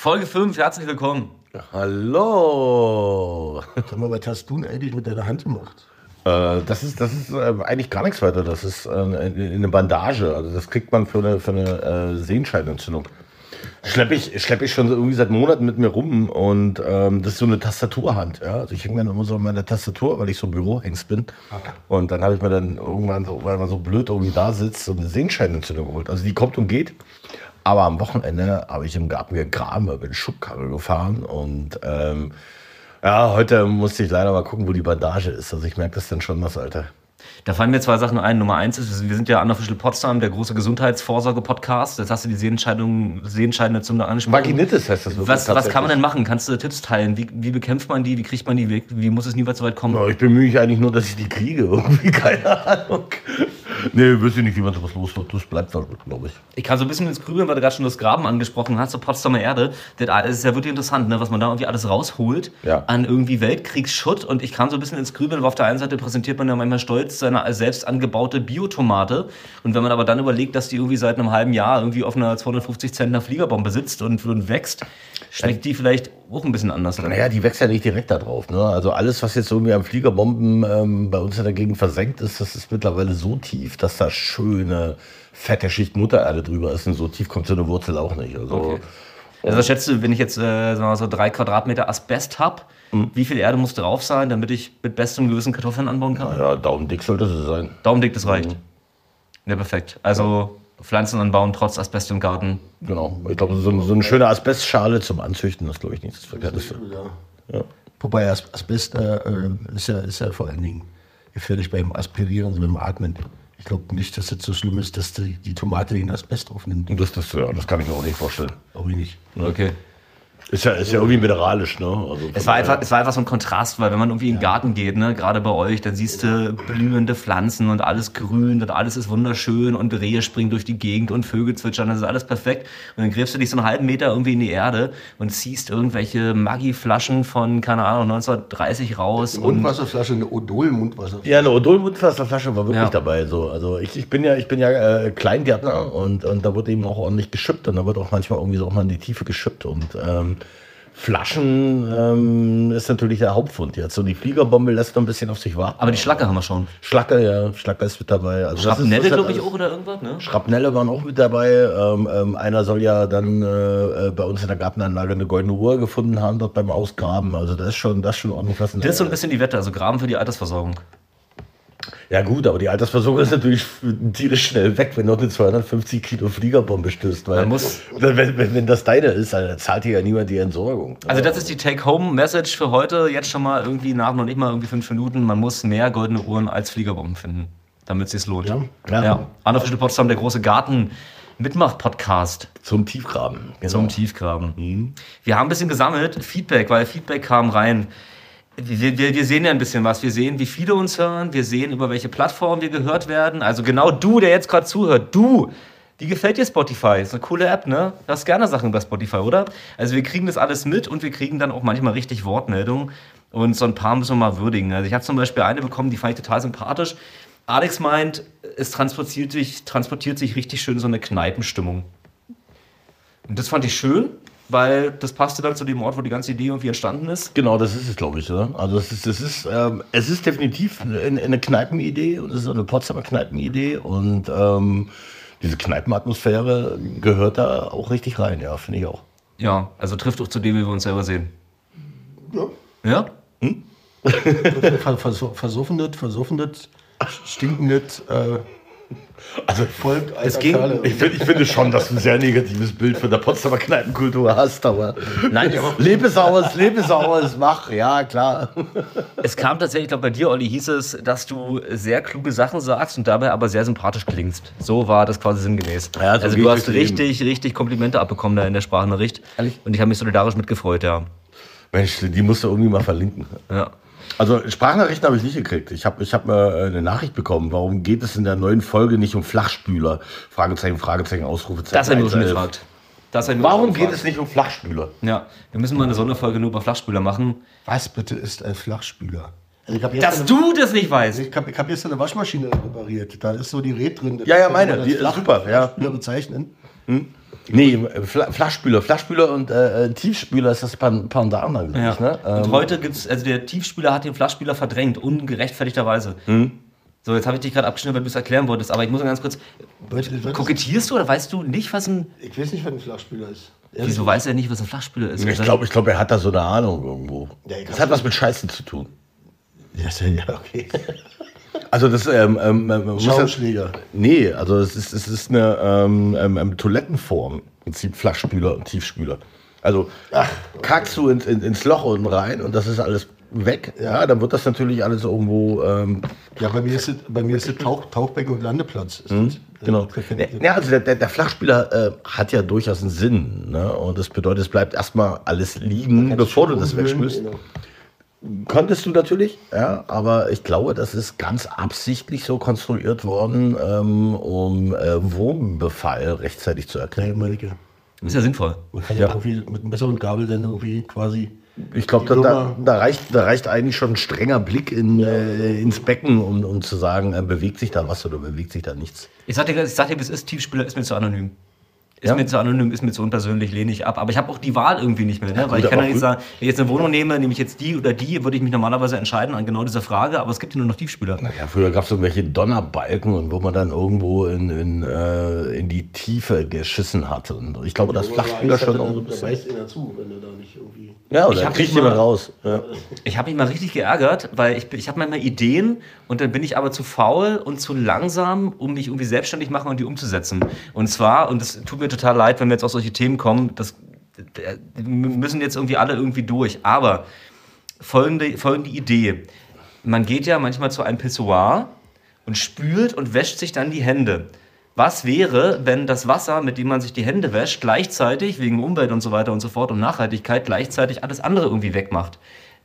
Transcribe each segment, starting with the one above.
Folge 5, herzlich willkommen. Hallo. Sag mal, was hast du denn eigentlich mit deiner Hand gemacht? Äh, das ist, das ist äh, eigentlich gar nichts weiter. Das ist äh, eine Bandage. Also das kriegt man für eine, für eine äh, Sehenscheidenentzündung. Schleppe ich, schlepp ich schon so irgendwie seit Monaten mit mir rum und ähm, das ist so eine Tastaturhand. Ja? Also ich hänge dann immer so an meiner Tastatur, weil ich so Bürohengst bin. Und dann habe ich mir dann irgendwann, so, weil man so blöd irgendwie da sitzt, so eine Sehenscheidenentzündung geholt. Also die kommt und geht. Aber am Wochenende habe ich im Garten gegraben, bin Schubkarre gefahren und ähm, ja, heute musste ich leider mal gucken, wo die Bandage ist. Also ich merke das dann schon, das Alter. Da fallen mir zwei Sachen ein. Nummer eins ist, wir sind ja Unofficial Potsdam, der große Gesundheitsvorsorge-Podcast. Jetzt hast du die Sehenscheidung, Sehenscheidenentzündung angesprochen. Vaginitis heißt das wirklich Was, was kann man denn machen? Kannst du Tipps teilen? Wie, wie bekämpft man die? Wie kriegt man die weg? Wie muss es niemals so weit kommen? Ja, ich bemühe mich eigentlich nur, dass ich die kriege. Irgendwie, keine Ahnung. Nee, wüsste ich nicht, wie man sowas los wird. Das bleibt dann, glaube ich. Ich kann so ein bisschen ins Grübeln, weil du gerade schon das Graben angesprochen hast, so Potsdamer Erde. Das ist ja wirklich interessant, ne, was man da irgendwie alles rausholt Ja. an irgendwie Weltkriegsschutt. Und ich kam so ein bisschen ins Grübeln, weil auf der einen Seite präsentiert man ja manchmal stolz seine selbst angebaute Biotomate. Und wenn man aber dann überlegt, dass die irgendwie seit einem halben Jahr irgendwie auf einer 250 Zentner Fliegerbombe sitzt und, und wächst, schmeckt die vielleicht auch ein bisschen anders. Naja, die wächst ja nicht direkt da drauf. Ne? Also alles, was jetzt irgendwie am Fliegerbomben ähm, bei uns in der Gegend versenkt ist, das ist mittlerweile so tief, dass da schöne, fette Schicht Muttererde drüber ist. Und so tief kommt so eine Wurzel auch nicht. Also, Okay. Also was schätzt du, wenn ich jetzt äh, so drei Quadratmeter Asbest habe, wie viel Erde muss drauf sein, damit ich mit bestem Gewissen Kartoffeln anbauen kann? ja, daumendick sollte sie sein. Daumendick, das reicht. Ja, perfekt. Also Pflanzen anbauen trotz Asbest im Garten. Genau. Ich glaube, so, so eine schöne Asbestschale zum Anzüchten, das glaube ich nicht das Verkehrteste. Ja. Wobei As- Asbest äh, äh, ist, ja, ist ja vor allen Dingen gefährlich beim Aspirieren, beim Atmen. Ich glaube nicht, dass das so schlimm ist, dass die, die Tomate den Asbest aufnimmt. Das, das, ja, das kann ich mir auch nicht vorstellen. Glaube ich nicht. Okay. Ist ja, ist ja irgendwie mineralisch, ne? Also Es war, einfach, es war einfach so ein Kontrast, weil wenn man irgendwie in den Garten geht, ne, gerade bei euch, dann siehst du blühende Pflanzen und alles grün und alles ist wunderschön und Rehe springen durch die Gegend und Vögel zwitschern, das ist alles perfekt. Und dann gräbst du dich so einen halben Meter irgendwie in die Erde und ziehst irgendwelche Maggi-Flaschen von, keine Ahnung, 1930 raus. Und Mundwasserflasche, eine Odol-Mundwasserflasche. Ja, eine Odol-Mundwasserflasche war wirklich Ja. dabei. So. Also ich, ich bin ja, ich bin ja äh, Kleingärtner und, und da wird eben auch ordentlich geschippt und da wird auch manchmal irgendwie so auch mal in die Tiefe geschippt. Und ähm, Flaschen ähm, ist natürlich der Hauptfund jetzt. So die Fliegerbombe lässt noch ein bisschen auf sich warten. aber die Schlacke haben wir schon. Schlacke, ja, Schlacke ist mit dabei. Also Schrapnelle, ist glaube ich, auch oder irgendwas, ne? Schrapnelle waren auch mit dabei. Ähm, ähm, einer soll ja dann äh, äh, bei uns in der Gartenanlage eine goldene Uhr gefunden haben, dort beim Ausgraben. Also das ist schon, das ist schon ordentlich was. Das ist so ein bisschen die Wette, also Graben für die Altersversorgung. Ja gut, aber die Altersversorgung ist natürlich tierisch schnell weg, wenn du eine 250 Kilo Fliegerbombe stößt. Weil Man muss- wenn, wenn, wenn das deine ist, dann zahlt dir ja niemand die Entsorgung. Also das ist die Take-Home-Message für heute. Jetzt schon mal irgendwie nach noch nicht mal irgendwie fünf Minuten. Man muss mehr goldene Uhren als Fliegerbomben finden, damit es sich lohnt. Ja. Ja. ja. Unofficial Potsdam, der große Garten. Mitmach-Podcast Zum Tiefgraben. Genau. zum Tiefgraben. Wir haben ein bisschen gesammelt, Feedback, weil Feedback kam rein. Wir, wir, wir sehen ja ein bisschen was. Wir sehen, wie viele uns hören. Wir sehen, über welche Plattform wir gehört werden. Also genau du, der jetzt gerade zuhört, du, die gefällt dir Spotify. Ist eine coole App, ne? Du hast gerne Sachen über Spotify, oder? Also wir kriegen das alles mit und wir kriegen dann auch manchmal richtig Wortmeldungen. Und so ein paar müssen wir mal würdigen. Also ich habe zum Beispiel eine bekommen, die fand ich total sympathisch. Alex meint, es transportiert sich, transportiert sich richtig schön so eine Kneipenstimmung. Und das fand ich schön, weil das passte dann zu dem Ort, wo die ganze Idee irgendwie entstanden ist. Genau, das ist es, glaube ich. Oder? Also es ist, es ist, ähm, es ist definitiv eine, eine Kneipenidee und es ist eine Potsdamer Kneipenidee und ähm, diese Kneipenatmosphäre gehört da auch richtig rein, ja, finde ich auch. Ja, also trifft auch zu dem, wie wir uns selber sehen. Ja. Ja? Vers- Versoffenet, versoffenet, stinkendet, äh, Also folgt Es ging- Ich, find, ich finde schon, dass du ein sehr negatives Bild von der Potsdamer Kneipenkultur hast, aber Nein, lebe es aus, lebe es aus, mach, ja, klar. es kam tatsächlich, ich glaube, bei dir, Olli, hieß es, dass du sehr kluge Sachen sagst und dabei aber sehr sympathisch klingst. So war das quasi sinngemäß. Ja, so also du hast richtig, richtig Komplimente abbekommen da in der Sprachnachricht. Ehrlich? Und ich habe mich solidarisch mitgefreut, ja. Mensch, die musst du irgendwie mal verlinken. ja. Also Sprachnachrichten habe ich nicht gekriegt. Ich habe ich hab mal äh, eine Nachricht bekommen. Warum geht es in der neuen Folge nicht um Flachspüler? Fragezeichen, Fragezeichen, Ausrufezeichen. Das haben wir schon 111. gefragt. Warum geht es nicht um Flachspüler? Ja, wir müssen mal eine Sonderfolge nur über Flachspüler machen. Was bitte ist ein Flachspüler? Also ich habe Dass du das nicht weißt. Ich habe ich hab jetzt eine Waschmaschine repariert. Da ist so die Red drin. Ja, ja, meine, die ist super, ja. Flachspüler bezeichnen. Nee, Fla Flaschspüler. Flaschspüler und äh, äh Tiefspüler ist das Pan Pandana, glaube ja. ne? Und ähm, heute gibt es, also der Tiefspüler hat den Flaschspüler verdrängt, ungerechtfertigterweise. Hm? So, jetzt habe ich dich gerade abgeschnitten, weil du es erklären wolltest, aber ich muss mal ganz kurz. Kokettierst du oder weißt du nicht, was ein. Ich weiß nicht, was ein Flachspüler ist. Ehrlich? Wieso weiß er nicht, was ein Flachspüler ist? Ich glaube, ich glaub, er hat da so eine Ahnung irgendwo. Ja, das hat was mit Scheißen zu tun. Ja, ja okay. Also das ähm, ähm, Schaumschläger. Nee, also es ist, es ist eine ähm, ähm, ähm Toilettenform. Im Prinzip Flachspüler und Tiefspüler. Also Ach, okay. kackst du ins, ins Loch unten rein und das ist alles weg, ja, dann wird das natürlich alles irgendwo. Ähm ja, bei mir ist es, bei mir ist es Tauch, Tauchbecken und Landeplatz. Mhm, das, genau. Äh, ja, also der, der Flachspieler äh, hat ja durchaus einen Sinn. Ne? Und das bedeutet, es bleibt erstmal alles liegen, bevor du das wegschmüsst. Genau. Konntest du natürlich, ja, aber ich glaube, das ist ganz absichtlich so konstruiert worden, ähm, um äh, Wurmbefall rechtzeitig zu erkennen. Ist ja sinnvoll. Man kann ja, ja irgendwie mit Messer und Gabel dann irgendwie quasi ich glaube, da, da, da, reicht, da reicht eigentlich schon ein strenger Blick in, äh, ins Becken, um, um zu sagen, äh, bewegt sich da was oder bewegt sich da nichts. Ich sag dir, ich sag dir wie es ist, Tiefspieler ist mir zu anonym. Ist ja? mir zu anonym, ist mir zu unpersönlich, lehne ich ab. Aber ich habe auch die Wahl irgendwie nicht mehr. Ne? Ja, Weil ich kann ja nicht sagen, wenn ich jetzt eine Wohnung nehme, nehme ich jetzt die oder die, würde ich mich normalerweise entscheiden an genau dieser Frage. Aber es gibt hier nur noch Tiefspüler. Naja, früher gab es irgendwelche Donnerbalken und wo man dann irgendwo in, in, äh, in die Tiefe geschissen hat. Und ich glaube, das schon auch so ein bisschen. Da beißt zu, wenn du da nicht irgendwie. Ja, oder ich kriegt jemand raus. Ja. Ich habe mich mal richtig geärgert, weil ich, ich habe manchmal Ideen und dann bin ich aber zu faul und zu langsam, um mich irgendwie selbstständig machen und die umzusetzen. Und zwar, und das tut mir total leid, wenn wir jetzt auf solche Themen kommen. Das müssen jetzt irgendwie alle irgendwie durch. Aber folgende, folgende Idee. Man geht ja manchmal zu einem Pissoir und spült und wäscht sich dann die Hände. Was wäre, wenn das Wasser, mit dem man sich die Hände wäscht, gleichzeitig wegen Umwelt und so weiter und so fort und Nachhaltigkeit gleichzeitig alles andere irgendwie wegmacht?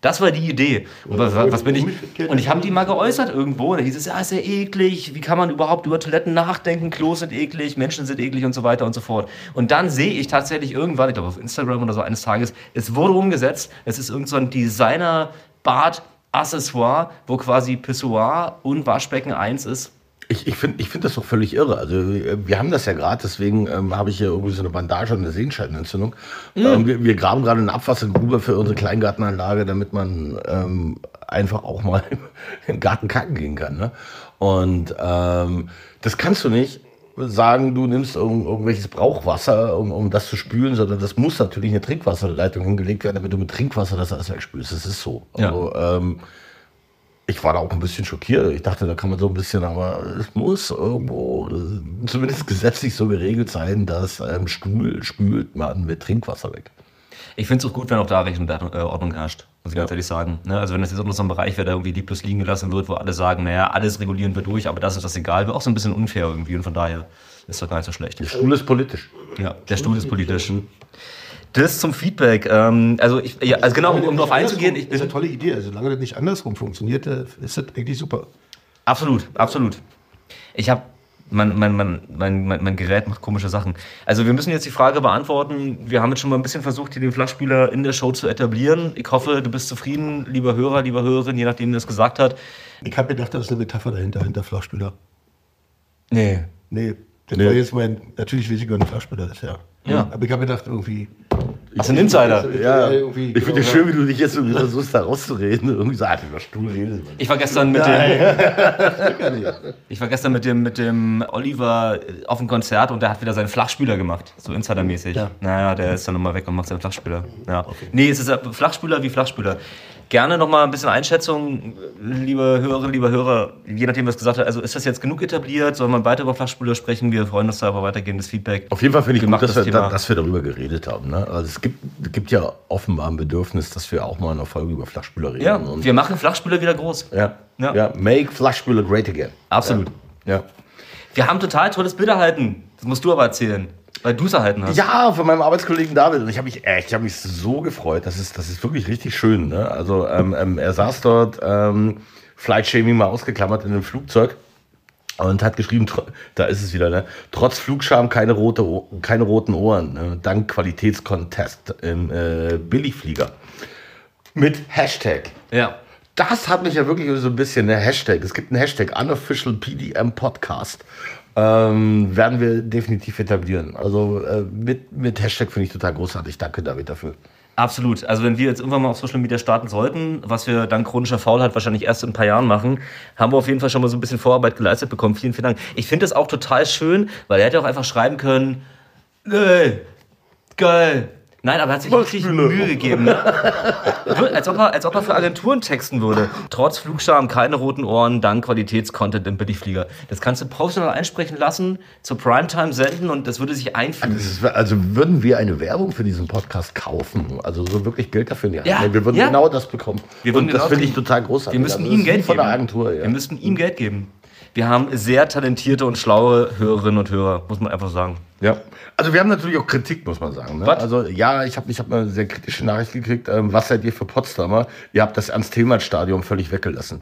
Das war die Idee. Und was, was bin ich? Und ich habe die mal geäußert irgendwo. Und da hieß es, ja, ist ja eklig. Wie kann man überhaupt über Toiletten nachdenken? Klos sind eklig, Menschen sind eklig und so weiter und so fort. Und dann sehe ich tatsächlich irgendwann, ich glaube auf Instagram oder so eines Tages, es wurde umgesetzt. Es ist irgend so ein Designer-Bad. Accessoire, wo quasi Pissoir und Waschbecken eins ist. Ich, ich finde ich find das doch völlig irre. Also wir haben das ja gerade, deswegen ähm, habe ich hier irgendwie so eine Bandage und eine Sehenscheidenentzündung. Mhm. Ähm, wir, wir, graben gerade eine Abwassergrube für unsere Kleingartenanlage, damit man ähm, einfach auch mal im Garten kacken gehen kann. Ne? Und ähm, das kannst du nicht sagen, du nimmst irgend, irgendwelches Brauchwasser, um, um das zu spülen, sondern das muss natürlich eine Trinkwasserleitung hingelegt werden, damit du mit Trinkwasser das alles wegspülst. Das ist so. Ja. Also, ähm, ich war da auch ein bisschen schockiert. Ich dachte, da kann man so ein bisschen, aber es muss irgendwo zumindest gesetzlich so geregelt sein, dass ähm, Stuhl spült man mit Trinkwasser weg. Ich finde es auch gut, wenn auch da und äh, Ordnung herrscht, muss ich ja. ganz ehrlich sagen. Ne? Also wenn das jetzt auch noch so ein Bereich wäre, der irgendwie lieblos liegen gelassen wird, wo alle sagen, naja, alles regulieren wir durch, aber das ist das egal, wäre auch so ein bisschen unfair irgendwie und von daher ist das gar nicht so schlecht. Der Stuhl ist politisch. Ja, der Stuhl ist politisch. Das zum Feedback. Ähm, also, ich, ja, also genau, um, um darauf einzugehen. Ich bin, das ist eine tolle Idee. Also solange das nicht andersrum funktioniert, äh, ist das eigentlich super. Absolut, absolut. Ich habe mein, mein, mein, mein, mein Gerät macht komische Sachen. Also wir müssen jetzt die Frage beantworten. Wir haben jetzt schon mal ein bisschen versucht, hier den Flachspieler in der Show zu etablieren. Ich hoffe, du bist zufrieden, lieber Hörer, lieber Hörerin, je nachdem, wer das gesagt hat. Ich habe gedacht, das ist eine Metapher dahinter, hinter Flachspieler. Nee. Nee, das nee. war jetzt mein, natürlich weiß ich gar nicht, Flachspieler ist, ja. Ja. Aber ich habe gedacht, irgendwie. Du einen Insider? Ja, ich finde es schön, wie du dich jetzt irgendwie versuchst, da rauszureden. Irgendwie so, ah, über Stuhl reden. Ich war gestern mit dem. ich war gestern mit dem, mit dem Oliver auf dem Konzert und der hat wieder seinen Flachspüler gemacht. So Insidermäßig. Ja. Naja, der ist dann nochmal weg und macht seinen Flachspüler. Ja. Okay. Nee, es ist Flachspüler wie Flachspüler gerne noch mal ein bisschen Einschätzung, liebe Hörerinnen, liebe Hörer, je nachdem, was gesagt hat. Also ist das jetzt genug etabliert? Soll man weiter über Flachspüler sprechen? Wir freuen uns da aber weitergehendes Feedback. Auf jeden Fall finde ich gut, dass, das wir, da, dass wir darüber geredet haben. Ne? Also es gibt, gibt ja offenbar ein Bedürfnis, dass wir auch mal in einer Folge über Flachspüler reden. Ja, wir machen Flachspüler wieder groß. Ja, ja. ja. make Flachspüler great again. Absolut. Ja. ja. Wir haben total tolles Bild erhalten. Das musst du aber erzählen. Weil du es erhalten hast. Ja, von meinem Arbeitskollegen David. Und ich habe mich, ich hab mich so gefreut. Das ist, das ist wirklich richtig schön. Ne? Also ähm, ähm, er saß dort, ähm, Flight Shaming mal ausgeklammert in einem Flugzeug und hat geschrieben, da ist es wieder, ne? Trotz Flugscham keine, rote, keine roten Ohren, ne? dank Qualitätskontest im äh, Billigflieger. Mit Hashtag. Ja. Das hat mich ja wirklich so ein bisschen, ne? Hashtag. Es gibt einen Hashtag, Unofficial PDM Podcast. Ähm, werden wir definitiv etablieren. Also äh, mit, mit Hashtag finde ich total großartig. Danke, David, dafür. Absolut. Also wenn wir jetzt irgendwann mal auf Social Media starten sollten, was wir dank chronischer Faulheit wahrscheinlich erst in ein paar Jahren machen, haben wir auf jeden Fall schon mal so ein bisschen Vorarbeit geleistet bekommen. Vielen, vielen Dank. Ich finde das auch total schön, weil er hätte auch einfach schreiben können, geil, geil, Nein, aber er hat sich wirklich Mühe gegeben. Als, ob er, als ob er für Agenturen texten würde. Trotz Flugscham, keine roten Ohren, dank Qualitätscontent im Billigflieger. Das kannst du professionell einsprechen lassen, zur Primetime senden und das würde sich einfügen. Also, also würden wir eine Werbung für diesen Podcast kaufen, also so wirklich Geld dafür Hand Ja. Wir würden ja. genau das bekommen. Wir würden und das genau finde ich total großartig. Wir müssten Also, ihm das ist Geld geben. Wir müssten ihm Geld geben. Wir haben sehr talentierte und schlaue Hörerinnen und Hörer, muss man einfach sagen. Ja, also wir haben natürlich auch Kritik, muss man sagen. Ne? Was? Also ja, ich habe ich hab eine sehr kritische Nachricht gekriegt. Ähm, was seid ihr für Potsdamer? Ihr habt das Ernst-Thälmann-Stadion völlig weggelassen.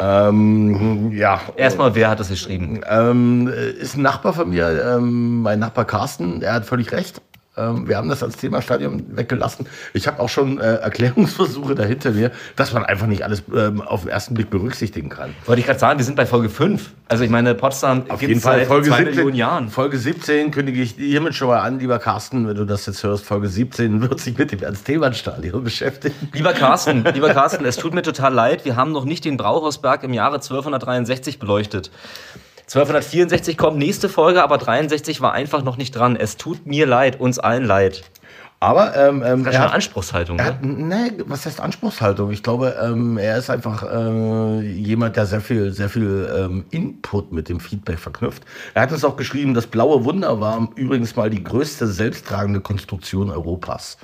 Ähm, ja, Erstmal, wer hat das geschrieben? ähm, ist ein Nachbar von mir, ähm, mein Nachbar Carsten, der hat völlig recht. Ähm, wir haben das als Thema-Stadion weggelassen. Ich habe auch schon äh, Erklärungsversuche dahinter mir, dass man einfach nicht alles ähm, auf den ersten Blick berücksichtigen kann. Wollte ich gerade sagen, wir sind bei Folge 5. Also ich meine, Potsdam Auf jeden Fall seit Folge zwei 17, Millionen Jahren. Folge 17 kündige ich hiermit schon mal an, lieber Carsten, wenn du das jetzt hörst. Folge 17 wird sich mit dem Ernst-Thälmann-Stadion beschäftigen. Lieber Carsten, lieber Carsten, es tut mir total leid, wir haben noch nicht den Brauhausberg im Jahre 1263 beleuchtet. 1264 kommt nächste Folge, aber 63 war einfach noch nicht dran. Es tut mir leid, uns allen leid. Aber ähm, ähm, Das ist er eine hat, Anspruchshaltung. er Ne? hat, nee, was heißt Anspruchshaltung? Ich glaube, ähm, er ist einfach äh, jemand, der sehr viel, sehr viel ähm, Input mit dem Feedback verknüpft. Er hat es auch geschrieben, das blaue Wunder war übrigens mal die größte selbsttragende Konstruktion Europas.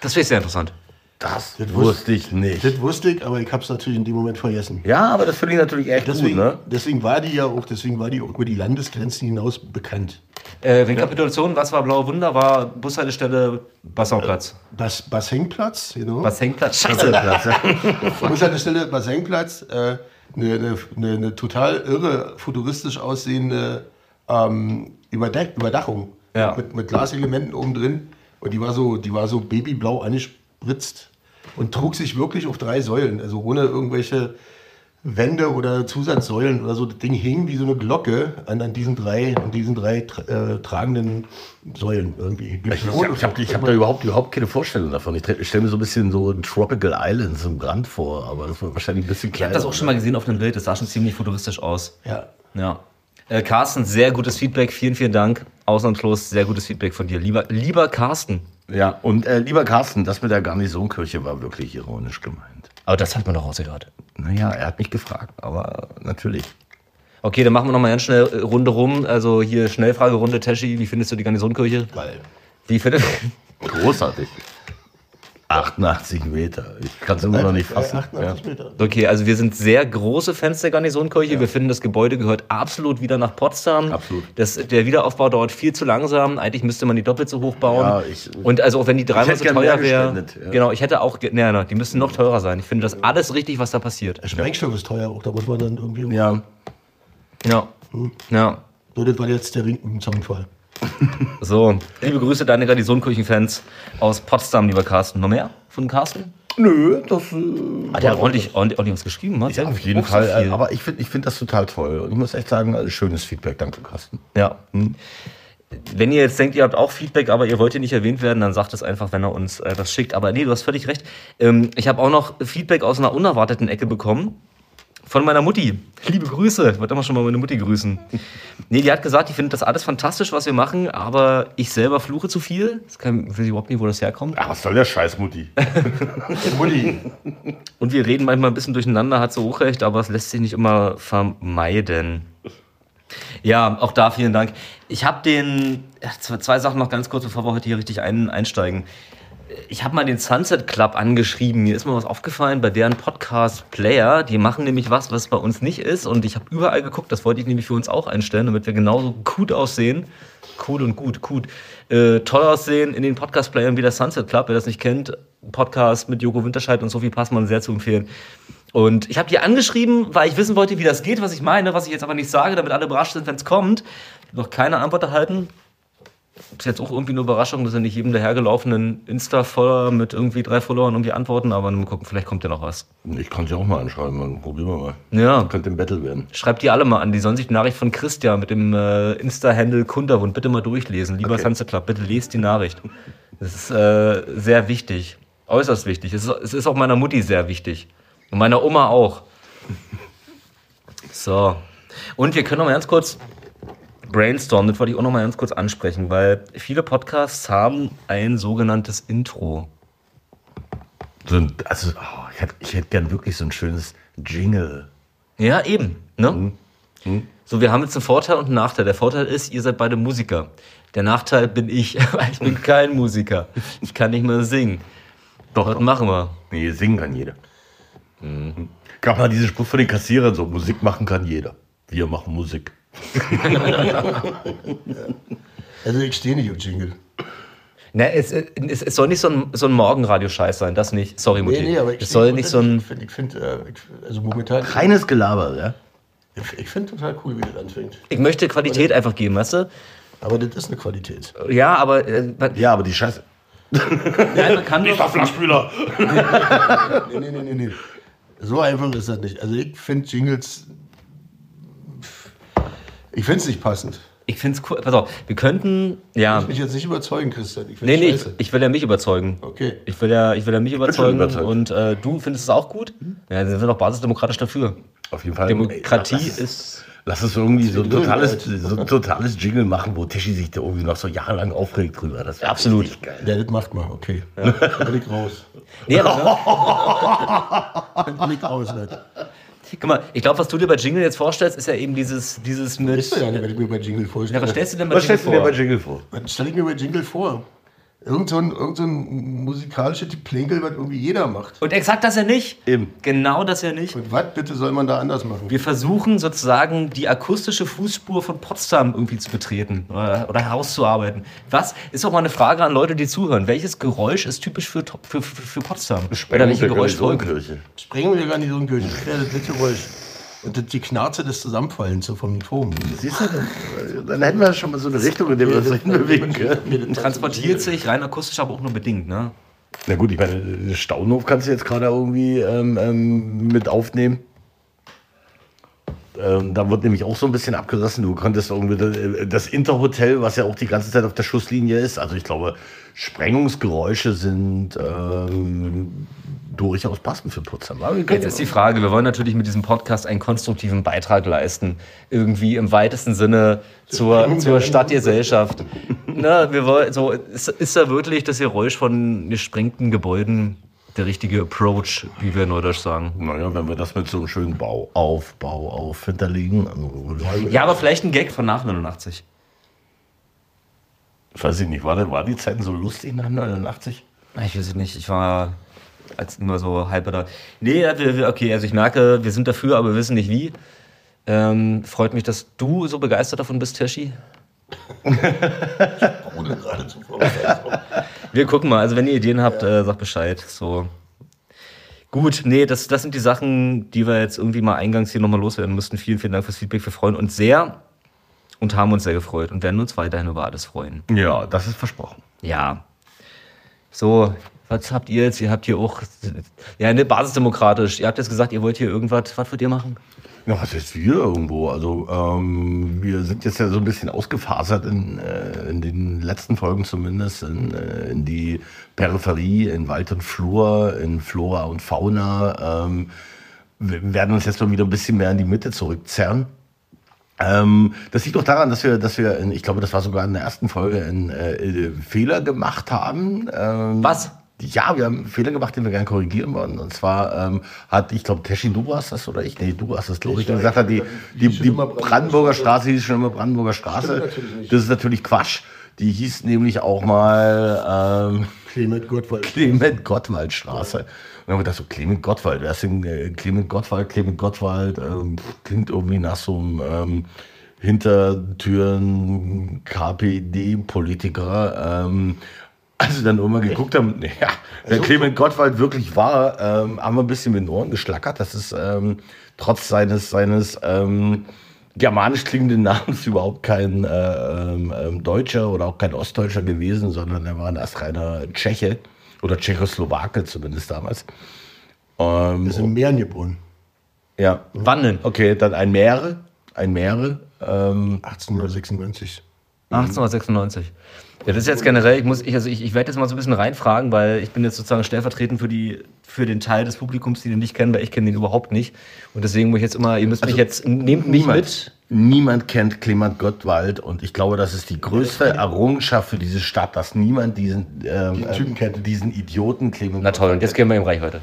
Das finde ich sehr interessant. Das, Das wusste ich nicht. Das wusste ich, aber ich habe es natürlich in dem Moment vergessen. Ja, aber das finde ich natürlich echt Deswegen, gut, ne? deswegen war die ja auch, deswegen war die auch über die Landesgrenzen hinaus bekannt. Äh, Rekapitulation, was war Blaue Wunder? War Bushaltestelle Bassauplatz. Bas Bassenplatz, genau. Bassenplatz. Scheiße. Bushaltestelle Bassenplatz, äh, eine, eine, eine, eine total irre, futuristisch aussehende ähm, Überdeck Überdachung Ja. mit, mit Glaselementen oben drin. Und die war so, die war so babyblau angespritzt und trug sich wirklich auf drei Säulen, also ohne irgendwelche Wände oder Zusatzsäulen oder so. Das Ding hing wie so eine Glocke an, an diesen drei, an diesen drei tra äh, tragenden Säulen irgendwie. Ich, ich habe ich hab, ich hab da überhaupt, überhaupt keine Vorstellung davon. Ich, ich stelle mir so ein bisschen so ein Tropical Islands im Grand vor, aber das war wahrscheinlich ein bisschen Ich kleiner. habe das auch schon mal gesehen auf einem Bild, das sah schon ziemlich futuristisch aus. Ja. Ja. Äh, Carsten, sehr gutes Feedback, vielen, vielen Dank. Ausnahmslos sehr gutes Feedback von dir. Lieber, lieber Carsten. Ja, und äh, lieber Carsten, das mit der Garnisonkirche war wirklich ironisch gemeint. Aber das hat man doch rausgehört. Naja, er hat mich gefragt, aber natürlich. Okay, dann machen wir nochmal ganz schnell äh, Runde rum. Also hier Schnellfragerunde, Teschi, wie findest du die Garnisonkirche? Geil. Wie findest Großartig. 88 Meter. Ich kann es immer noch nicht fassen. 88 Meter. Okay, also wir sind sehr große Fans der Garnisonkirche. Wir finden, das Gebäude gehört absolut wieder nach Potsdam. Absolut. Das, der Wiederaufbau dauert viel zu langsam. Eigentlich müsste man die doppelt so hoch bauen. Ja, ich- Und also auch wenn die dreimal so teuer wäre. ja. Genau, ich hätte auch, nee, nee, die müssten noch teurer sein. Ich finde das alles richtig, was da passiert. Der Sprengstoff ist teuer, auch da muss man dann irgendwie. Ja, Ja. Ja. So, das war jetzt der Ring im Zaunfall. So, liebe Grüße, deine Garnisonkirchen-Fans aus Potsdam, lieber Carsten. Noch mehr von Carsten? nö, das. Äh, Hat er ordentlich, ordentlich, ordentlich was geschrieben? Hat ja, auf jeden Fall. äh, aber ich finde ich find das total toll. Und ich muss echt sagen, äh, schönes Feedback. Danke, Carsten. Ja. Wenn ihr jetzt denkt, ihr habt auch Feedback, aber ihr wollt hier nicht erwähnt werden, dann sagt es einfach, wenn er uns äh, das schickt. Aber nee, du hast völlig recht. Ähm, ich habe auch noch Feedback aus einer unerwarteten Ecke bekommen. Von meiner Mutti. Liebe Grüße. Ich wollte immer schon mal meine Mutti grüßen. Nee, die hat gesagt, die findet das alles fantastisch, was wir machen, aber ich selber fluche zu viel. Das kann, ich weiß überhaupt nicht, wo das herkommt. Ach, was soll der Scheiß, Mutti? Mutti. Und wir reden manchmal ein bisschen durcheinander, hat so auch recht, aber es lässt sich nicht immer vermeiden. Ja, auch da vielen Dank. Ich habe den, zwei Sachen noch ganz kurz, bevor wir heute hier richtig ein, einsteigen. Ich habe mal den Sunset Club angeschrieben. Mir ist mal was aufgefallen bei deren Podcast-Player. Die machen nämlich was, was bei uns nicht ist. Und ich habe überall geguckt. Das wollte ich nämlich für uns auch einstellen, damit wir genauso gut aussehen. Cool und gut, gut. Äh, toll aussehen in den Podcast-Playern wie der Sunset Club. Wer das nicht kennt, Podcast mit Joko Winterscheid und Sophie Passmann sehr zu empfehlen. Und ich habe die angeschrieben, weil ich wissen wollte, wie das geht, was ich meine, was ich jetzt aber nicht sage, damit alle überrascht sind, wenn es kommt. Noch keine Antwort erhalten. Ist jetzt auch irgendwie eine Überraschung, dass er nicht jedem dahergelaufenen Insta-Follower mit irgendwie drei Followern irgendwie antworten, aber mal gucken, vielleicht kommt ja noch was. Ich kann sie auch mal anschreiben, dann probieren wir mal. Ja. Könnte ein Battle werden. Schreibt die alle mal an, die sollen sich die Nachricht von Christian mit dem äh, Insta-Handle Kunderwund bitte mal durchlesen. Lieber Okay. Sunset Club, bitte lest die Nachricht. Das ist äh, sehr wichtig, äußerst wichtig. Es ist, es ist auch meiner Mutti sehr wichtig und meiner Oma auch. So. Und wir können noch mal ganz kurz brainstormen, das wollte ich auch noch mal ganz kurz ansprechen, weil viele Podcasts haben ein sogenanntes Intro. So ein, also, oh, ich hätte ich hätte gern wirklich so ein schönes Jingle. Ja, eben. Ne? So, wir haben jetzt einen Vorteil und einen Nachteil. Der Vorteil ist, ihr seid beide Musiker. Der Nachteil bin ich, weil ich bin kein Musiker. Ich kann nicht mehr singen. Doch, Was machen wir? Nee, singen kann jeder. Mhm. Gab mal diesen Spruch von den Kassierern so, Musik machen kann jeder. Wir machen Musik. Also ich stehe nicht auf Jingle. Na, es, es, es soll nicht so ein, so ein Morgenradio-Scheiß sein, das nicht. Sorry, Mutti. Nee, nee, aber ich es soll nicht so ein. Ich finde, find, äh, also momentan, Reines Gelaber, ja? ich, ich finde total cool, wie das anfängt. Ich möchte Qualität einfach geben, weißt du? Aber das ist eine Qualität. Ja, aber. Äh, Ja, aber die Scheiße. ja, man kann doch, Flaschspüler. Nee, nee, nee, nee, nee. So einfach ist das nicht. Also ich finde Jingles, ich finde es nicht passend. Ich finde es cool. Pass auf, wir könnten. Ja. Ich mich jetzt nicht überzeugen, Christian. Ich Nee, nee, ich, ich will ja mich überzeugen. Okay. Ich will ja, ich will ja mich überzeugen. Und äh, du findest es auch gut? Ja, dann sind wir doch basisdemokratisch dafür. Auf jeden Fall. Demokratie Ey, lass, ist. Lass uns irgendwie so ein, totales, so ein totales Jingle machen, wo Tischi sich da irgendwie noch so jahrelang aufregt drüber. Das Absolut. Geil. Ja, das macht mal, okay. Bin ich raus. Nee, aber, bin ich raus, Leute. Guck mal, ich glaube, was du dir bei Jingle jetzt vorstellst, ist ja eben dieses, dieses mit. Ist ja nicht, wenn ich mir bei Jingle Ja, vorstelle. was stellst du denn bei Was Jingle stellst du dir bei vor? Jingle vor? Was stelle ich mir bei Jingle vor? Irgend so ein, irgend so ein musikalisches Plänkel, was irgendwie jeder macht. Und exakt das ja nicht. Eben. Genau das ja nicht. Und was bitte soll man da anders machen? Wir versuchen sozusagen die akustische Fußspur von Potsdam irgendwie zu betreten oder, oder herauszuarbeiten. Was ist auch mal eine Frage an Leute, die zuhören? Welches Geräusch ist typisch für, für, für, für Potsdam? oder welche Geräuschfolge? Kirche. Sprengen wir gar nicht so ein Kirche. Das wäre das letzte Geräusch. Und die Knarze des Zusammenfallens so vom Turm. Siehst du, dann, hätten wir schon mal so eine Richtung, in der wir uns hinbewegen können. Transportiert sich rein akustisch, aber auch nur bedingt, ne? Na gut, ich meine, den Staunhof kannst du jetzt gerade irgendwie ähm, ähm, mit aufnehmen. Ähm, da wird nämlich auch so ein bisschen abgerissen. Du konntest irgendwie das, das Interhotel, was ja auch die ganze Zeit auf der Schusslinie ist. Also ich glaube, Sprengungsgeräusche sind ähm, durchaus passend für Potsdam. Jetzt ist die Frage, wir wollen natürlich mit diesem Podcast einen konstruktiven Beitrag leisten. Irgendwie im weitesten Sinne zur, zur Stadtgesellschaft. Na, wir wollen, so, ist, ist da wirklich das Geräusch von gesprengten Gebäuden der richtige Approach, wie wir in Neudeutsch sagen? Naja, wenn wir das mit so einem schönen Bau auf, Bau auf hinterlegen. Also, Ja, aber vielleicht ein Gag von nach 89. weiß ich nicht, war, war die Zeiten so lustig nach 89? Ich weiß es nicht, ich war als immer so halb da. Nee, okay, also ich merke, wir sind dafür, aber wir wissen nicht wie. Ähm, freut mich, dass du so begeistert davon bist, Teschi. Ohne gerade zu vorbereiten. Wir gucken mal, also wenn ihr Ideen habt, äh, sagt Bescheid. So. Gut, nee, das, das sind die Sachen, die wir jetzt irgendwie mal eingangs hier nochmal loswerden mussten. Vielen, vielen Dank fürs Feedback. Wir freuen uns sehr und haben uns sehr gefreut und werden uns weiterhin über alles freuen. Ja, das ist versprochen. Ja. So, was habt ihr jetzt? Ihr habt hier auch, ja, ne, basisdemokratisch. Ihr habt jetzt gesagt, ihr wollt hier irgendwas, was wollt ihr machen? Ja, was ist wir irgendwo? Also ähm, wir sind jetzt ja so ein bisschen ausgefasert in, äh, in den letzten Folgen zumindest in, äh, in die Peripherie, in Wald und Flur, in Flora und Fauna. Ähm, wir werden uns jetzt mal wieder ein bisschen mehr in die Mitte zurückzerren. Ähm, das liegt doch daran, dass wir, dass wir, in, ich glaube, das war sogar in der ersten Folge, einen äh, Fehler gemacht haben. Ähm, Was? Ja, wir haben einen Fehler gemacht, den wir gerne korrigieren wollen. Und zwar ähm, hat, ich glaube, Teshin, du warst das oder ich? Nee, du hast das, glaube ich, Ich, gesagt hat, die, die die, Brandenburger Straße hieß schon immer Brandenburger Straße. Das ist natürlich Quatsch. Die hieß nämlich auch mal ähm, Clement Gottwald. Clement Gottwald Straße. Und dann haben wir gedacht, so Clement Gottwald, wer ist denn äh, Clement Gottwald? Clement Gottwald ähm, klingt irgendwie nach so einem ähm, Hintertüren KPD-Politiker. Ähm, als wir dann irgendwann geguckt haben, ja, wer Clement Gottwald wirklich war, ähm, haben wir ein bisschen mit den Ohren geschlackert. Das ist ähm, trotz seines, seines ähm, germanisch klingenden Namens überhaupt kein äh, ähm, ähm, Deutscher oder auch kein Ostdeutscher gewesen, sondern er war ein astreiner Tscheche oder Tschechoslowake zumindest damals. Ähm, ist in Mähren geboren. ja, Wann denn? okay, dann ein Meere, ein Meere. Ähm, 1896. 1896. Ja, das ist jetzt generell, ich muss, ich, also ich, ich werde jetzt mal so ein bisschen reinfragen, weil ich bin jetzt sozusagen stellvertretend für, die, für den Teil des Publikums, die den nicht kennen, weil ich kenne den überhaupt nicht. Und deswegen muss ich jetzt immer, ihr müsst mich jetzt, nehmt mich mit. Niemand kennt Clement Gottwald und ich glaube, das ist die größte Errungenschaft für diese Stadt, dass niemand diesen, ähm, Typen kennt. diesen Idioten Clement Na toll, und jetzt gehen wir ihm reich heute.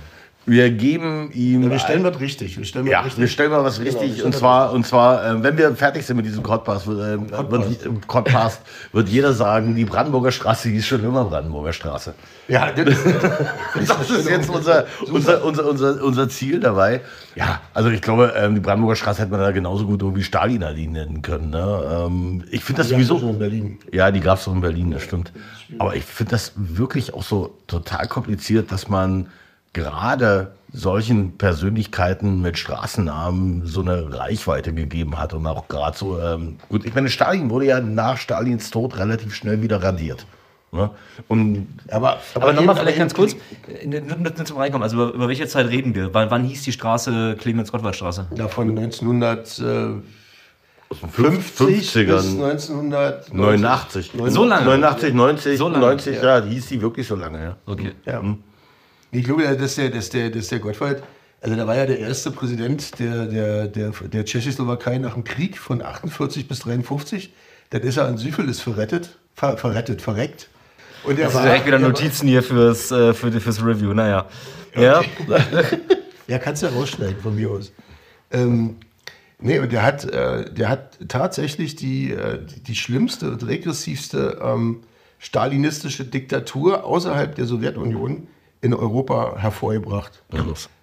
Wir geben ihm. Ja, wir stellen was richtig. Wir stellen ja, richtig. wir stellen mal was Genau, richtig. und zwar, und zwar, äh, wenn wir fertig sind mit diesem wird, äh, wird, im Podcast wird jeder sagen, die Brandenburger Straße hieß schon immer Brandenburger Straße. Ja, das ist, Das ist jetzt unser, unser, unser, unser, unser Ziel dabei. Ja, also ich glaube, ähm, die Brandenburger Straße hätte man da genauso gut irgendwie Stalin-Allee nennen können. Ne? Ähm, ich finde das sowieso. in Berlin. Ja, die gab es auch in Berlin, das stimmt. Aber ich finde das wirklich auch so total kompliziert, dass man gerade solchen Persönlichkeiten mit Straßennamen so eine Reichweite gegeben hat und auch gerade so, ähm, gut, ich meine, Stalin wurde ja nach Stalins Tod relativ schnell wieder radiert. Ne? Und Aber, Aber nochmal jeden- vielleicht ganz kurz, äh, nur zum Reinkommen, also über, über welche Zeit reden wir? Wann, wann hieß die Straße Clemens-Gottwald-Straße? Ja, von 1950 50ern. bis 1989. 89. So lange? 89, 90, So lange, 90, ja. hieß die wirklich so lange, ja. Okay. Ja. Ich glaube, dass der, dass der, dass der Gottwald, also da war ja der erste Präsident der, der, der, der Tschechoslowakei nach dem Krieg von 48 bis 53. Dann ist er an Syphilis verrettet, ver, verrettet, verreckt. Und er Das ist direkt wieder Notizen hier fürs, äh, für, fürs Review, naja. Ja, Ja, kannst du ja rausschneiden von mir aus. Ähm, nee, und der hat, äh, der hat tatsächlich die, äh, die, die schlimmste und regressivste ähm, stalinistische Diktatur außerhalb der Sowjetunion in Europa hervorgebracht.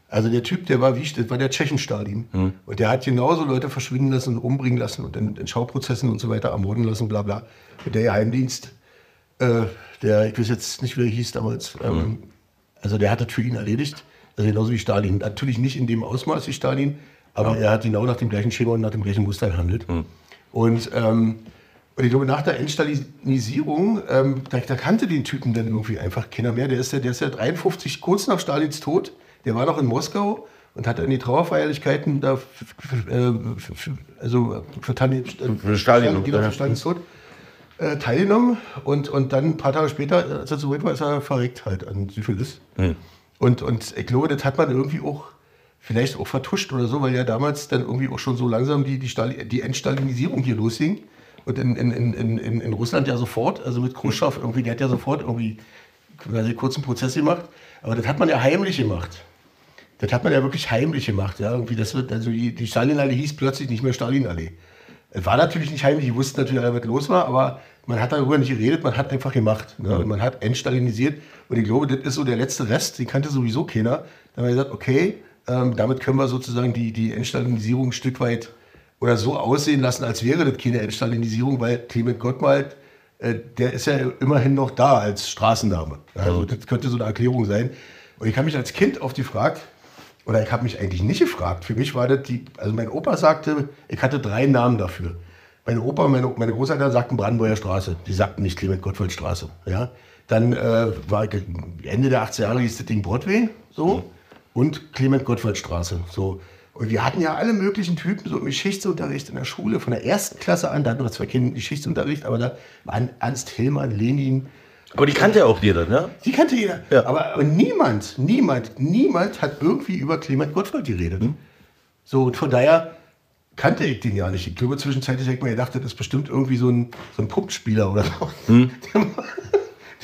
Also der Typ, der war wie, das war der Tschechen-Stalin. Und der hat genauso Leute verschwinden lassen und umbringen lassen und in, in Schauprozessen und so weiter ermorden lassen, bla bla. Und der Geheimdienst, äh, der, ich weiß jetzt nicht, wie er hieß damals, ähm, also der hat das für ihn erledigt. Also genauso wie Stalin. Natürlich nicht in dem Ausmaß wie Stalin, aber er hat genau nach dem gleichen Schema und nach dem gleichen Muster gehandelt. Und, ähm, und ich glaube, nach der Entstalinisierung, ähm, da, da kannte den Typen dann irgendwie einfach keiner mehr. Der ist ja, der ist ja 53, kurz nach Stalins Tod, der war noch in Moskau und hat an die Trauerfeierlichkeiten da, äh, also für, Tani- Für Stalin, genau, ja. für Stalins Tod äh, teilgenommen und, und dann ein paar Tage später, als er so weit war, ist er verreckt halt an Syphilis. Und, und ich glaube, das hat man irgendwie auch vielleicht auch vertuscht oder so, weil ja damals dann irgendwie auch schon so langsam die, die, Stali die Entstalinisierung hier losging. Und in, in, in, in, in- Russland ja sofort, also mit Khrushchev irgendwie, der hat ja sofort irgendwie quasi kurz einen Prozess gemacht. Aber das hat man ja heimlich gemacht. Das hat man ja wirklich heimlich gemacht. Ja, irgendwie das wird, also die, die Stalinallee hieß plötzlich nicht mehr Stalinallee. Es war natürlich nicht heimlich, die wussten natürlich, alle, was los war, aber man hat darüber nicht geredet, man hat einfach gemacht. Ne? Und man hat entstalinisiert. Und ich glaube, das ist so der letzte Rest, den kannte sowieso keiner. Da haben wir gesagt, okay, ähm, damit können wir sozusagen die, die Entstalinisierung ein Stück weit oder so aussehen lassen, als wäre das keine Entstalinisierung, weil Clement Gottwald, äh, der ist ja immerhin noch da als Straßenname. Also das könnte so eine Erklärung sein. Und ich habe mich als Kind oft gefragt, oder ich habe mich eigentlich nicht gefragt. Für mich war das die, also mein Opa sagte, ich hatte drei Namen dafür. Mein Opa und meine, meine Großeltern sagten Brandenburger Straße. Die sagten nicht Clement Gottwald Straße. Ja? Dann äh, war ich, Ende der 80er Jahre hieß das Ding Broadway, so, und Clement Gottwald Straße, so. Und wir hatten ja alle möglichen Typen, so im Geschichtsunterricht in der Schule, von der ersten Klasse an, da hatten wir zwar keinen Geschichtsunterricht, aber da waren Ernst Hillmann, Lenin, Aber die kannte ja auch jeder, ne? die kannte jeder. Ja. Aber, aber niemand, niemand, niemand hat irgendwie über Clement Gottwald geredet. So, und von daher kannte ich den ja nicht. Ich glaube, zwischenzeitlich habe ich mir gedacht, das ist bestimmt irgendwie so ein, so ein Puppenspieler oder so. Mal,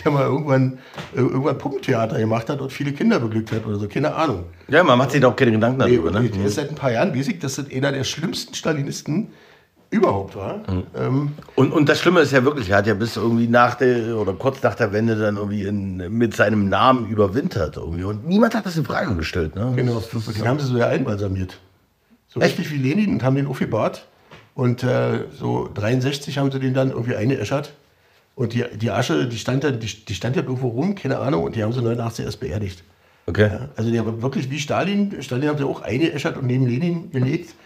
der mal irgendwann, äh, irgendwann Puppentheater gemacht hat und viele Kinder beglückt hat oder so. Keine Ahnung. Ja, man macht sich da auch keine Gedanken Nee, darüber, ne? Der ist seit ein paar Jahren dass das einer der schlimmsten Stalinisten überhaupt war. Ähm, Und, und das Schlimme ist ja wirklich, er hat ja bis irgendwie nach der oder kurz nach der Wende dann irgendwie in, mit seinem Namen überwintert irgendwie. Und niemand hat das in Frage gestellt, ne? Genau, den haben sie so ja einbalsamiert. So richtig wie Lenin und haben den aufgebahrt. Und äh, so 63 haben sie den dann irgendwie eingeäschert. Und die, die Asche, die stand, dann, die, die stand ja irgendwo rum, keine Ahnung, und die haben sie 89 erst beerdigt. Okay. Ja, also der war wirklich wie Stalin. Stalin haben sie auch eingeäschert und neben Lenin gelegt.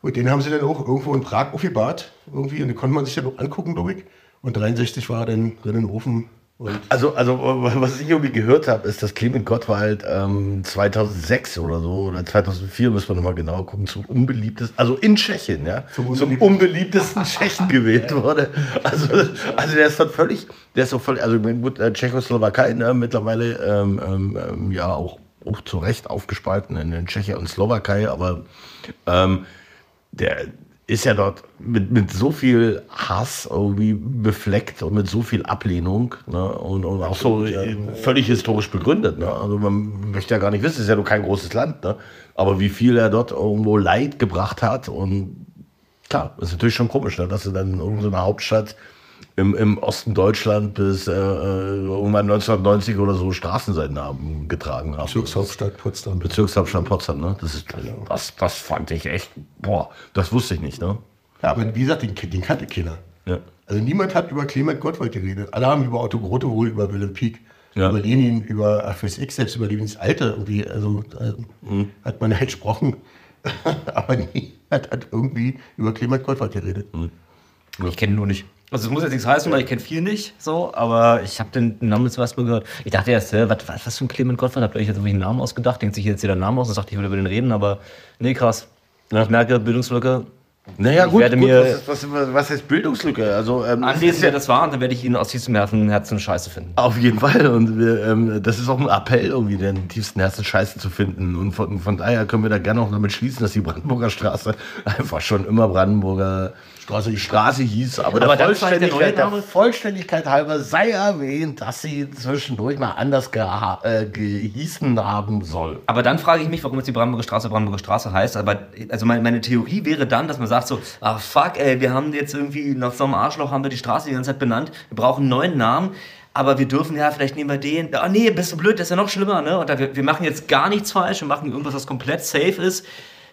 Und den haben sie dann auch irgendwo in Prag aufgebahrt. Irgendwie. Und den konnte man sich dann auch angucken, glaube ich. Und 63 war er dann drin in den Ofen. Und Also, also was ich irgendwie gehört habe, ist, dass Clement Gottwald ähm, 2006 oder so, oder 2004, müssen wir nochmal genau gucken, zum unbeliebtesten, also in Tschechien, ja, Zum zum, unbeliebtesten- Tschechen gewählt wurde. Also, also der ist dann völlig, der ist doch völlig, also gut, äh, Tschechoslowakei ne, mittlerweile ähm, ähm, ähm, ja auch, auch zu Recht aufgespalten in den Tschechien und Slowakei, aber ähm, der ist ja dort mit, mit so viel Hass irgendwie befleckt und mit so viel Ablehnung ne? und, und auch so äh, völlig historisch begründet. Ne? Also man möchte ja gar nicht wissen, es ist ja nur kein großes Land, ne? aber wie viel er dort irgendwo Leid gebracht hat und klar, ist natürlich schon komisch, ne? dass du dann in irgendeiner Hauptstadt im, im Osten Deutschland bis äh, äh, irgendwann 1990 oder so Straßenseitennamen getragen haben. Bezirkshauptstadt Potsdam. Bezirkshauptstadt Potsdam, ne? Das ist, das, das fand ich echt, boah, das wusste ich nicht, ne? Ja, aber wie gesagt, den, den kannte keiner. Ja. Also niemand hat über Clement Gottwald geredet. Alle haben über Otto Grote wohl, über Wilhelm Pieck, Ja. über Lenin, über FSX, selbst über Lebens Alter irgendwie. Also äh, Mhm. hat man halt gesprochen, aber niemand hat irgendwie über Clement Gottwald geredet. Mhm. Ich kenne ihn nur nicht. Also es muss jetzt nichts heißen, weil ich kenne viel nicht, so, aber ich habe den Namen zum ersten Mal gehört. Ich dachte erst, hä, was, was, was für ein Clement Gottwald? Habt ihr euch jetzt irgendwie einen Namen ausgedacht? Denkt sich jetzt jeder Namen aus und sagt, ich würde über den reden, aber nee, krass. Ich merke, Bildungslücke. Naja, Ich gut, werde gut mir- was, was, was, was heißt Bildungslücke? Also, ähm, es Anlesen, wer das war, und dann werde ich ihn aus tiefstem Herzen, Herzen scheiße finden. Auf jeden Fall. Und wir, ähm, das ist auch ein Appell, irgendwie den tiefsten Herzen Scheiße zu finden. Und von, von daher können wir da gerne auch damit schließen, dass die Brandenburger Straße einfach schon immer Brandenburger Straße, Straße hieß. Aber, Aber der, der Vollständigkeit, der Name? Vollständigkeit halber sei erwähnt, dass sie zwischendurch mal anders geha äh, gehießen haben soll. Aber dann frage ich mich, warum jetzt die Brandenburger Straße Brandenburger Straße heißt. Aber also meine, meine Theorie wäre dann, dass man sagt so, ah fuck, ey, wir haben jetzt irgendwie nach so einem Arschloch haben wir die Straße die ganze Zeit benannt. Wir brauchen einen neuen Namen. Aber wir dürfen ja, vielleicht nehmen wir den. Ah nee, bist du blöd, das ist ja noch schlimmer, ne? Oder wir, wir machen jetzt gar nichts falsch, wir machen irgendwas, was komplett safe ist.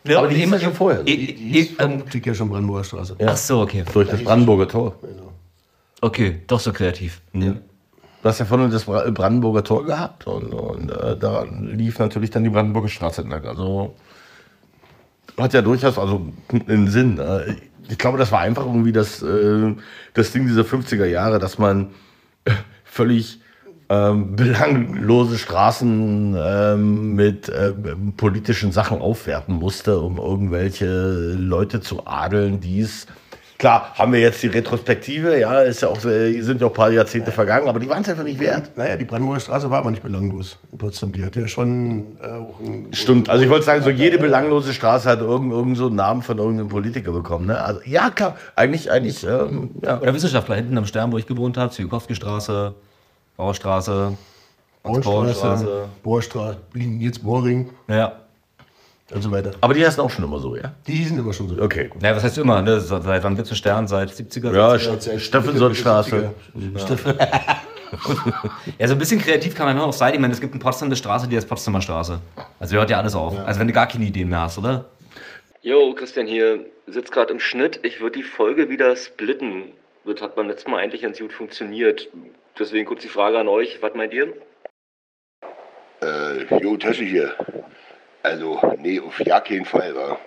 Ne? Aber die ja schon vorher. Eh, Die eh, hieß ähm, vermutlich ja schon Brandenburger Straße. Ach so, okay. Durch das Brandenburger Tor. Okay, doch so kreativ. Du hast ja vorne das Bra- Brandenburger Tor gehabt und, und äh, da lief natürlich dann die Brandenburger Straße entlang. Also hat ja durchaus also einen Sinn. Äh, Ich glaube, das war einfach irgendwie das, äh, das Ding dieser 50er Jahre, dass man äh, völlig ähm, belanglose Straßen ähm, mit ähm, politischen Sachen aufwerten musste, um irgendwelche Leute zu adeln, die es Klar, haben wir jetzt die Retrospektive, ja, ist ja auch, äh, sind ja auch ein paar Jahrzehnte vergangen, aber die waren es einfach nicht wert. Naja, die Brandenburger Straße war aber nicht belanglos in Potsdam. Die hatte ja schon äh, Stimmt, also ich wollte sagen, so jede belanglose Straße hat irgendeinen irgend so einen Namen von irgendeinem Politiker bekommen. Ne? Also, ja, klar, eigentlich, eigentlich, ähm, ja. Oder Wissenschaftler hinten am Stern, wo ich gewohnt habe, Zwiekowski-Straße, Bauerstraße, Bohrstraße, Bohrstraße, Nils Bohring Ja. und so weiter. Aber die heißen auch schon immer so, ja? Die hießen immer schon so. Okay, gut. Naja, was heißt immer, ne? Seit wann gibt's einen Stern? Seit 70er? Ja, 60er? Steffensonstraße. Ja, so ein bisschen kreativ kann man immer auch sein. Ich meine, es gibt eine Straße, die heißt Potsdamer Straße. Also hört ja alles auf. Also wenn du gar keine Ideen mehr hast, oder? Jo, Christian hier. Sitzt gerade im Schnitt. Ich würde die Folge wieder splitten. Das hat beim letzten Mal eigentlich ganz gut funktioniert. Deswegen kurz die Frage an euch. Was meint ihr? Äh, jo, Tasche hier. Also, nee, auf ja keinen Fall, wa?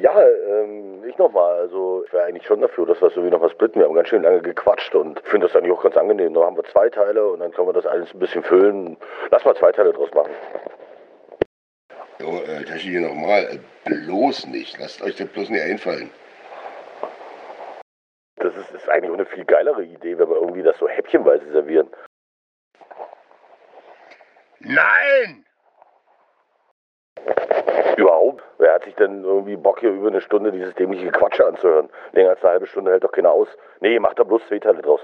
Ja, ähm, ich nochmal. Also, ich wäre eigentlich schon dafür, dass wir es irgendwie nochmal splitten. Wir haben ganz schön lange gequatscht und finde das eigentlich auch ganz angenehm. Dann haben wir zwei Teile und dann können wir das alles ein bisschen füllen. Lass mal zwei Teile draus machen. Jo, äh, Tasche hier nochmal. Äh, bloß nicht. Lasst euch das bloß nicht einfallen. Das ist, ist eigentlich auch eine viel geilere Idee, wenn wir irgendwie das so häppchenweise servieren. Nein! Überhaupt? Wer hat sich denn irgendwie Bock hier über eine Stunde dieses dämliche Gequatsche anzuhören? Länger als eine halbe Stunde hält doch keiner aus. Nee, macht da bloß zwei Teile draus.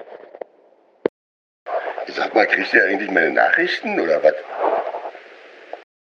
Sag mal, kriegt ihr eigentlich meine Nachrichten oder was?